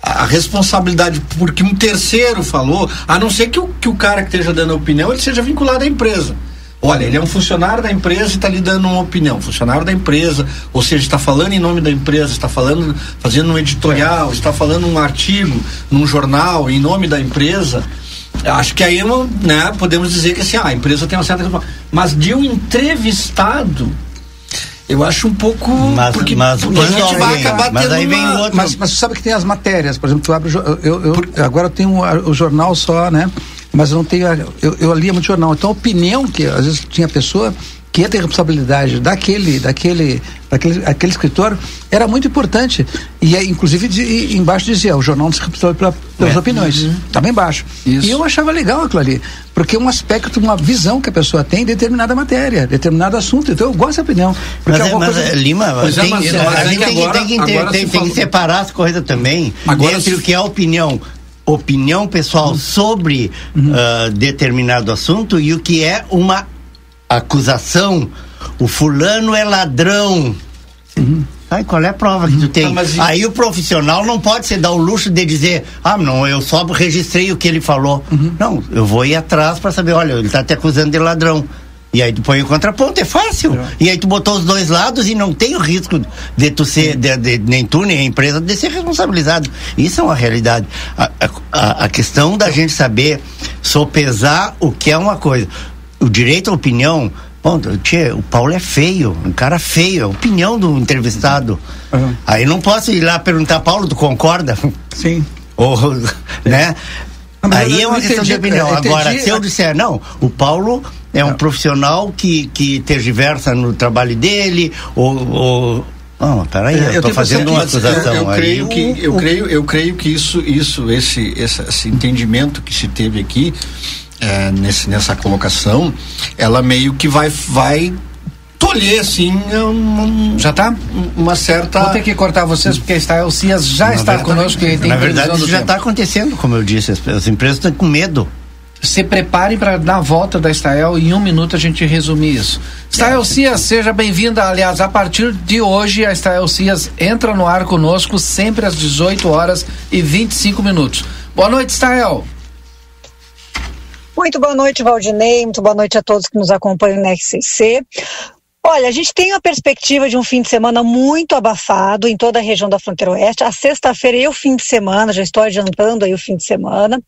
a responsabilidade porque um terceiro falou, a não ser que o, que o cara que esteja dando a opinião ele seja vinculado à empresa. Olha, ele é um funcionário da empresa e está lhe dando uma opinião. Funcionário da empresa, ou seja, está falando em nome da empresa, está falando, fazendo um editorial, está falando um artigo num jornal em nome da empresa. Acho que aí né, podemos dizer que assim, ah, a empresa tem uma certa. Mas de um entrevistado, eu acho um pouco. Mas- porque, mas a gente vai acabar mas tendo aí vem uma- outro- Mas, mas tu sabe que tem as matérias, por exemplo, tu abre eu, eu, agora eu tenho o, o jornal só, né? Mas eu não tenho, a- eu, eu lia muito jornal. Então a opinião que às vezes tinha pessoa que ia ter responsabilidade daquele, daquele, daquele aquele escritor era muito importante. E é, inclusive de, embaixo dizia, o jornal não se responsável pela, pelas É. opiniões. Tá bem embaixo. E eu achava legal aquilo ali. Porque é um aspecto, uma visão que a pessoa tem de determinada matéria, determinado assunto. Então eu gosto dessa opinião. Porque Mas, é, alguma mas, coisa- é, Lima, Pois é, tem- mas- a é gente tem, que- agora- tem que, tem- tem que separar as coisas também Agora entre se- o que é opinião opinião pessoal sobre ah, determinado assunto e o que é uma acusação o fulano é ladrão Ai, qual é a prova que tu tem? Ah, e- Aí o profissional não pode se dar o luxo de dizer, ah, não, eu só registrei o que ele falou. Não, eu vou ir atrás para saber, olha, ele tá te acusando de ladrão. E aí tu põe o contraponto, é fácil. E aí tu botou os dois lados e não tem o risco de tu ser, de, de- nem tu, nem a empresa, de ser responsabilizado. Isso é uma realidade. A, a, a questão da gente saber sopesar o que é uma coisa. O direito à opinião, bom, tchê, o Paulo é feio, um cara feio, é a opinião do entrevistado. Aí não posso ir lá perguntar, Paulo, tu concorda? Sim. Ou, né? Não, mas Aí eu é uma entendi, questão de opinião. eu. Agora, se eu disser, não, o Paulo é um profissional que, que tergiversa no trabalho dele, ou. ou não, peraí, É, eu eu estou tenho fazendo uma eu- acusação. Eu, aí. creio que eu creio eu creio que isso isso esse esse, esse entendimento que se teve aqui é, nesse nessa colocação, ela meio que vai vai tolher assim um, Já tá? uma certa Vou ter que cortar vocês porque a Estael Cias já Na está verdade- conosco e tem Na verdade, isso já está acontecendo, como eu disse. As, as empresas estão com medo. Se preparem para dar a volta da Estael e em um minuto a gente resumir isso. Estael Cias, seja bem-vinda. Aliás, a partir de hoje, a Estael Cias entra no ar conosco sempre às 18 horas e 25 minutos. Boa noite, Estael. Muito boa noite, Valdinei. Muito boa noite a todos que nos acompanham na RCC. Olha, a gente tem uma perspectiva de um fim de semana muito abafado em toda a região da fronteira oeste. A sexta-feira e o fim de semana, já estou adiantando aí o fim de semana.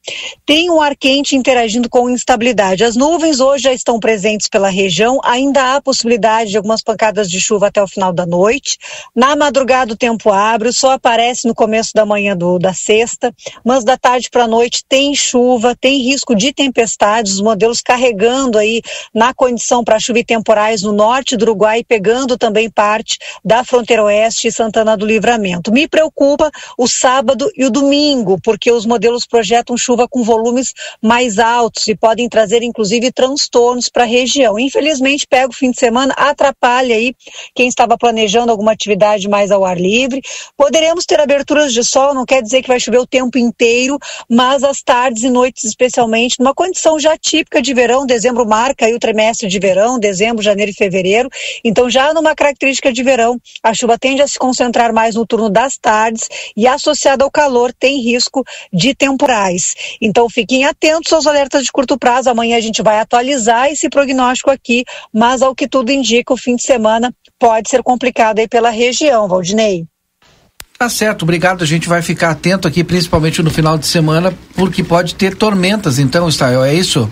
Tem um ar quente interagindo com instabilidade. As nuvens hoje já estão presentes pela região, ainda há possibilidade de algumas pancadas de chuva até o final da noite. Na madrugada o tempo abre, sol aparece no começo da manhã do, da sexta, mas da tarde para a noite tem chuva, tem risco de tempestades, os modelos carregando aí na condição para chuva e temporais no norte do Uruguai, pegando também parte da fronteira oeste e Santana do Livramento. Me preocupa o sábado e o domingo, porque os modelos projetam chuva com volumes mais altos e podem trazer inclusive transtornos para a região. Infelizmente, pega o fim de semana, atrapalha aí quem estava planejando alguma atividade mais ao ar livre. Poderemos ter aberturas de sol, não quer dizer que vai chover o tempo inteiro, mas as tardes e noites especialmente, numa condição já típica de verão, dezembro marca aí o trimestre de verão, dezembro, janeiro e fevereiro, então, já numa característica de verão, a chuva tende a se concentrar mais no turno das tardes e associada ao calor tem risco de temporais. Então, fiquem atentos aos alertas de curto prazo. Amanhã a gente vai atualizar esse prognóstico aqui, mas ao que tudo indica, o fim de semana pode ser complicado aí pela região, Valdinei. Tá certo, obrigado. A gente vai ficar atento aqui, principalmente no final de semana, porque pode ter tormentas, então, Estael, é isso?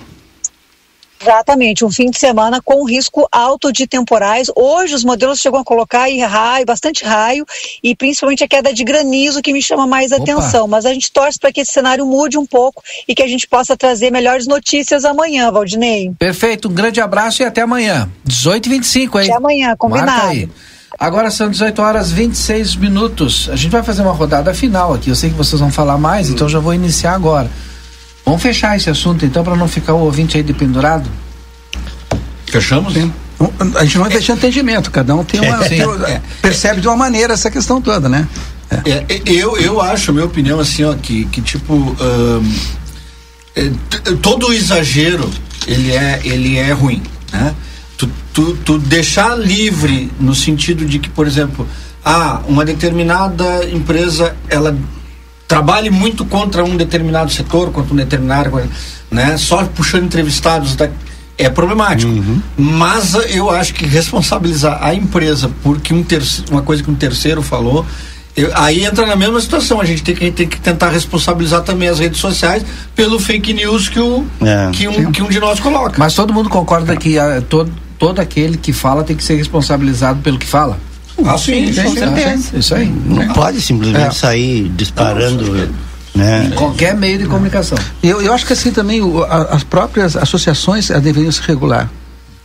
Exatamente, um fim de semana com risco alto de temporais. Hoje os modelos chegam a colocar aí raio, bastante raio e principalmente a queda de granizo que me chama mais Opa. atenção. Mas a gente torce para que esse cenário mude um pouco e que a gente possa trazer melhores notícias amanhã, Valdinei. Perfeito, um grande abraço e até amanhã. 18h25, aí. Até amanhã, combinado. Agora são 18 horas 26 minutos. A gente vai fazer uma rodada final aqui. Eu sei que vocês vão falar mais, hum. então já vou iniciar agora. Vamos fechar esse assunto então para não ficar o ouvinte aí dependurado? Fechamos? Sim. A gente não vai deixar entendimento, cada um tem uma. É, é, percebe de uma maneira essa questão toda, né? É. eu, eu acho, minha opinião, assim, ó, que, que tipo. Um, todo exagero ele é, ele é ruim, né? Tu, tu, tu deixar livre no sentido de que, por exemplo, ah, uma determinada empresa ela trabalhe muito contra um determinado setor, contra um determinado, né? Só puxando entrevistados da, é problemático. Uhum. Mas eu acho que responsabilizar a empresa porque um terceiro, uma coisa que um terceiro falou, eu, aí entra na mesma situação. A gente tem que, tem que tentar responsabilizar também as redes sociais pelo fake news que, o, é. que, um, que um de nós coloca. Mas todo mundo concorda que a, todo, todo aquele que fala tem que ser responsabilizado pelo que fala? Ah, sim, sim, com certeza. Isso aí. Não é. pode simplesmente é. sair disparando. né? Em qualquer meio de comunicação. Eu, eu acho que assim também o, a, as próprias associações deveriam se regular.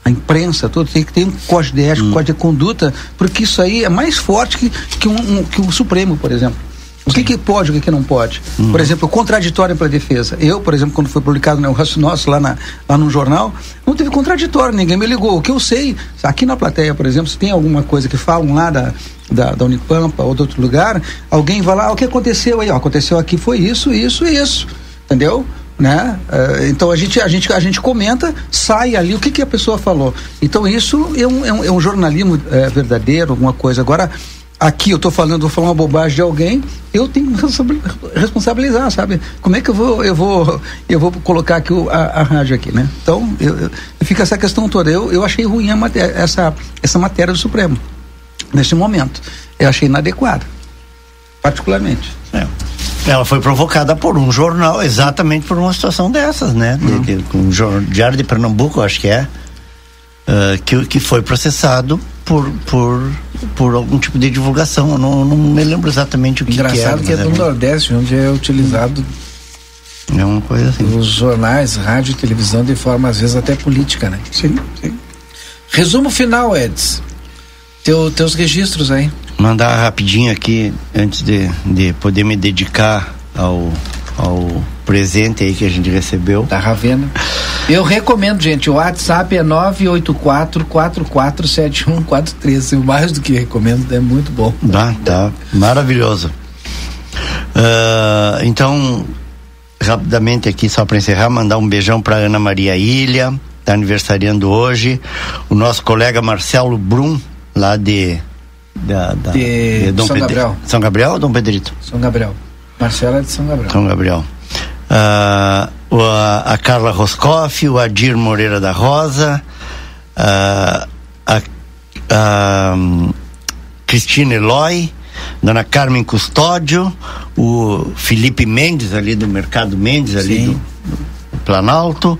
A imprensa, tudo tem que ter um código de ética, um código de conduta, porque isso aí é mais forte que, que, um, um, que o Supremo, por exemplo. O que, que pode, o que, que não pode? Uhum. Por exemplo, contraditório para a defesa. Eu, por exemplo, quando foi publicado no Negócio Nosso lá, na, lá num jornal, não teve contraditório, ninguém me ligou. O que eu sei, aqui na plateia, por exemplo, se tem alguma coisa que falam lá da, da, da Unipampa ou de outro lugar, alguém vai lá, ah, o que aconteceu aí? Ó, aconteceu aqui foi isso, isso e isso. Entendeu? né? Uh, então a gente, a, gente, a gente comenta, sai ali o que, que a pessoa falou. Então isso é um, é um, é um jornalismo é, verdadeiro, alguma coisa. Agora, aqui eu estou falando, vou falar uma bobagem de alguém, eu tenho que responsabilizar, sabe? Como é que eu vou, eu vou, eu vou colocar aqui o, a, a, rádio aqui, né? Então, eu, eu, fica essa questão toda. Eu, eu achei ruim matéria, essa, essa matéria do Supremo, nesse momento. Eu achei inadequada, particularmente. É. Ela foi provocada por um jornal, exatamente por uma situação dessas, né? Uhum. Um Diário de Pernambuco, acho que é, uh, que, que foi processado por, por, por algum tipo de divulgação. Eu não, não me lembro exatamente o que, Engraçado que era. que é do é Nordeste, onde é utilizado. É uma coisa assim. Os jornais, rádio e televisão, de forma às vezes até política, né? Sim, sim. Resumo final, Eds. Teu, teus registros aí. Mandar rapidinho aqui, antes de, de poder me dedicar ao, ao presente aí que a gente recebeu. Da Ravena. Eu recomendo, gente, o WhatsApp é 984-447143. Mais do que recomendo, é muito bom. Ah, tá. Maravilhoso. Uh, então, rapidamente aqui, só para encerrar, mandar um beijão para Ana Maria Ilha, tá aniversariando hoje. O nosso colega Marcelo Brum, lá de. Da, da, de, de São Pedro, Gabriel. São Gabriel ou Dom Pedrito? São Gabriel. Marcelo é de São Gabriel. São Gabriel. Uh, a, a, Carla Roscoff, o Adir Moreira da Rosa, uh, a a Cristina Eloy, Dona Carmen Custódio, o Felipe Mendes ali do Mercado Mendes ali do, do Planalto,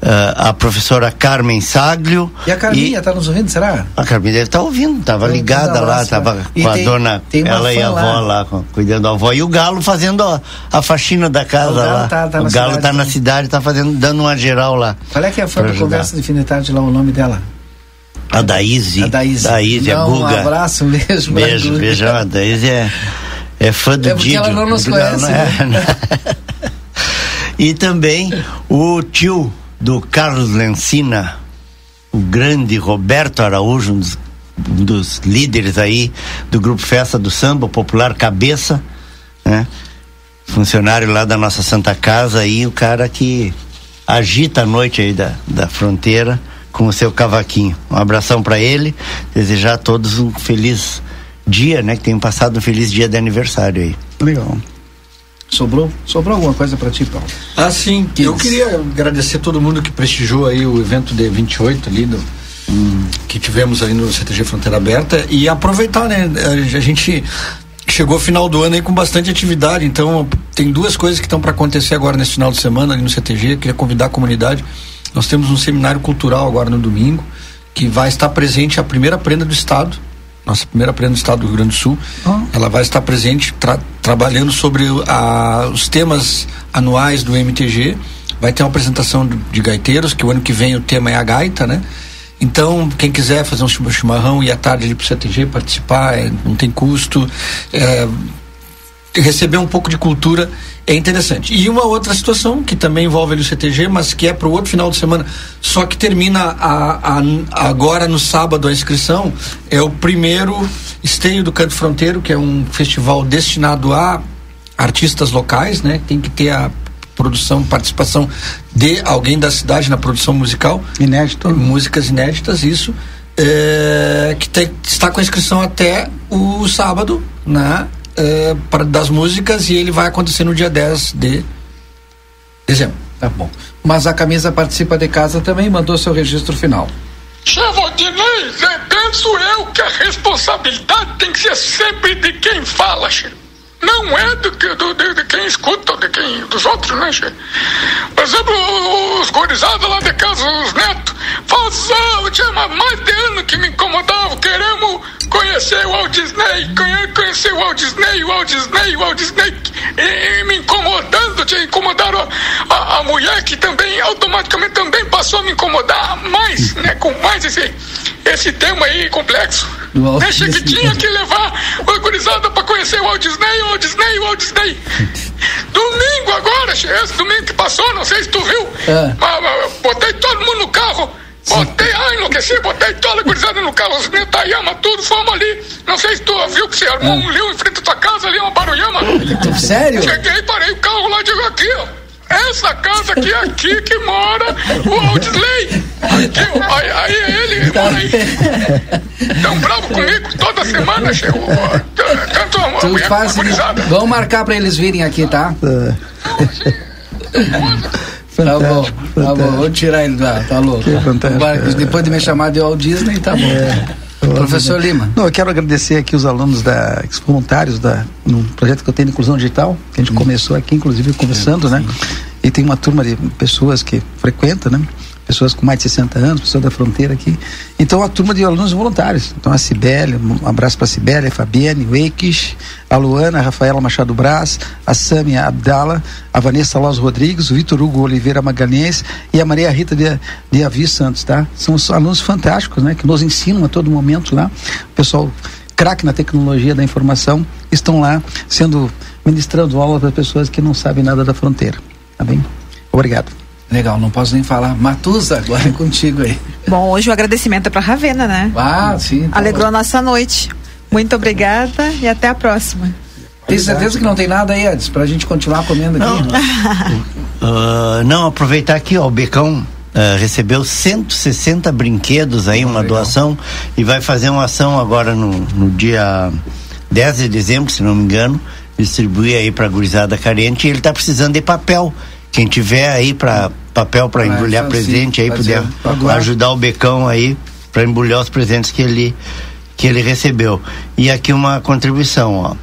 a professora Carmen Saglio. E a Carminha tá nos ouvindo, será? A Carminha deve estar ouvindo, estava Então, ligada um lá, estava né? Com a tem- dona, tem ela e a avó lá. lá, com- cuidando da avó. E o Galo fazendo a, a faxina da casa O Galo lá. tá- tá o na Galo cidade tá na cidade, tá fazendo, dando uma geral lá. Qual é que é a fã do. Conversa de Fim de Tarde lá, o nome dela? A Daíse. A Daíse. Daíse, a Não, Guga. Um abraço, um beijo. beijão. A Daíse é, é fã do É Didio. ela não nos conhece, é, né? E também o tio do Carlos Lencina, o grande Roberto Araújo, um dos, um dos líderes aí do grupo Festa do Samba Popular Cabeça, né? Funcionário lá da nossa Santa Casa aí, o cara que agita a noite aí da, da fronteira com o seu cavaquinho. Um abração para ele, desejar a todos um feliz dia, né? Que tenham passado um feliz dia de aniversário aí. Legal. Sobrou, sobrou alguma coisa para ti, Paulo? Ah, sim. Eu queria agradecer todo mundo que prestigiou aí o evento de 28 ali do, que tivemos aí no CTG Fronteira Aberta e aproveitar, né? A gente chegou ao final do ano aí com bastante atividade, então tem duas coisas que estão para acontecer agora nesse final de semana ali no CTG. Queria convidar a comunidade. Nós temos um seminário cultural agora no domingo que vai estar presente a primeira prenda do estado nossa primeira prenda do estado do Rio Grande do Sul. Ela vai estar presente tra- trabalhando sobre a- os temas anuais do MTG. Vai ter uma apresentação de gaiteiros, que o ano que vem o tema é a gaita, né? Então, quem quiser fazer um chima- chimarrão e à tarde ali pro CTG participar, é, não tem custo. é, receber um pouco de cultura é interessante. E uma outra situação que também envolve ali o CTG, mas que é para o outro final de semana, só que termina a, a- agora no sábado a inscrição, é o primeiro esteio do Canto Fronteiro, que é um festival destinado a artistas locais, né? Tem que ter a produção, participação de alguém da cidade na produção musical. Inédito. Músicas inéditas, isso. É, que tem- está com a inscrição até o sábado, né? É, para, das músicas e ele vai acontecer no dia 10 de dezembro. Tá bom. Mas a camisa participa de casa também mandou seu registro final. Chevodinei, Zé, penso eu que a responsabilidade tem que ser sempre de quem fala, che. Não é que- do- de, de quem escuta, de quem, dos outros, né, che? Por exemplo, os gurizados lá de casa, os netos, fazão, tinha ma- mais de ano que me incomodavam, queremos conhecer o Walt Disney, conhe- conhecer o Walt Disney, o Walt Disney, o Walt Disney, e, e me incomodando, tinha incomodaram a, a, a mulher que também automaticamente também passou a me incomodar mais, né, com mais esse, esse tema aí complexo. Walt Né, que Disney. tinha que levar a gurizada pra conhecer o Walt Disney, o Walt Disney, o Walt Disney. Domingo agora, esse domingo que passou, não sei se tu viu, É. mas, mas, botei todo mundo no carro. Botei, ai, enlouqueci, botei toda a gurizada no carro, os Netayama, tudo, fomos ali. Não sei se tu viu que você armou um lío em frente à tua casa ali, uma barulhama. Sério? Cheguei, parei o carro lá, digo aqui, ó. Essa casa aqui é aqui que mora o Aldsley. Aqui, aí, aí é ele, ele mora aí. Tão bravo comigo toda semana, chegou. Tanto a mulher gurizada. vamos marcar para eles virem aqui, tá? Tá bom, tá bom, vou tirar ele lá, tá louco. Que fantástico. Agora, Depois de me chamar de Walt Disney, tá bom. Professor Lima. Não, eu quero agradecer aqui os alunos da os voluntários da no projeto que eu tenho de inclusão digital, que a gente começou aqui inclusive conversando, né? E tem uma turma de pessoas que frequentam, né? Pessoas com mais de 60 anos, pessoas da fronteira aqui. Então, a turma de alunos voluntários. Então, a Cibele, um abraço para a Cibele, a Fabiane, o Eikish, a Luana, a Rafaela Machado Braz, a Sâmia Abdala, a Vanessa Loz Rodrigues, o Vitor Hugo Oliveira Magalhães e a Maria Rita de, de Avi Santos, tá? São os alunos fantásticos, né? Que nos ensinam a todo momento lá. O pessoal craque na tecnologia da informação estão lá sendo ministrando aula para pessoas que não sabem nada da fronteira, tá bem? Obrigado. Legal, não posso nem falar. Matusa, agora é contigo aí. Bom, hoje o agradecimento é pra Ravena, né? Ah, sim. tá Alegrou a nossa noite. Muito obrigada e até a próxima. Tem certeza que não tem nada aí, Edson, pra gente continuar comendo aqui? Ah, não, aproveitar aqui, ó, o Becão ah, recebeu 160 brinquedos aí, uma doação, e vai fazer uma ação agora no, no dia 10 de dezembro, se não me engano, distribuir aí pra gurizada carente, e ele tá precisando de papel. Quem tiver aí para papel para Ah, embrulhar então, presente aí, puder ajudar o Becão aí, para embrulhar os presentes que ele que ele recebeu. E aqui uma contribuição, ó.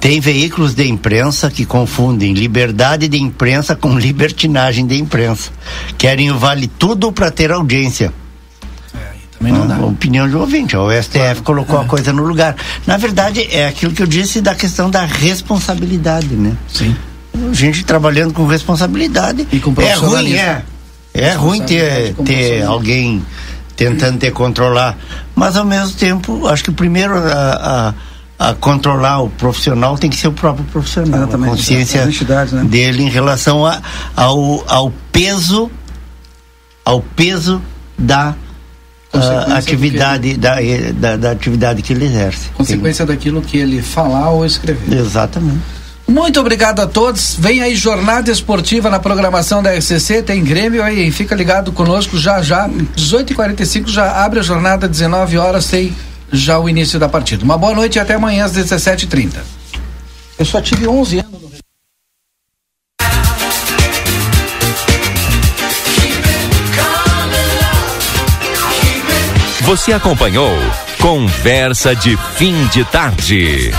Tem veículos de imprensa que confundem liberdade de imprensa com libertinagem de imprensa. Querem o vale tudo para ter audiência. Também não dá. A opinião de ouvinte. O STF colocou a coisa no lugar. Na verdade, é aquilo que eu disse da questão da responsabilidade, né? Sim. Gente trabalhando com responsabilidade. E com é ruim, é. É ruim ter, ter alguém tentando te controlar. Mas ao mesmo tempo, acho que primeiro a, a, a controlar o profissional tem que ser o próprio profissional. Exatamente. A consciência né? dele em relação a, ao, ao peso, ao peso da ah, atividade, da, eh, da, da atividade que ele exerce. Consequência daquilo que ele falar ou escrever. Exatamente. Muito obrigado a todos. Vem aí jornada esportiva na programação da RCC. Tem Grêmio aí, fica ligado conosco já já. 18h45 já abre a jornada, 19 horas tem já o início da partida. Uma boa noite e até amanhã às 17h30. Eu só tive 11 anos. no Você acompanhou Conversa de Fim de Tarde.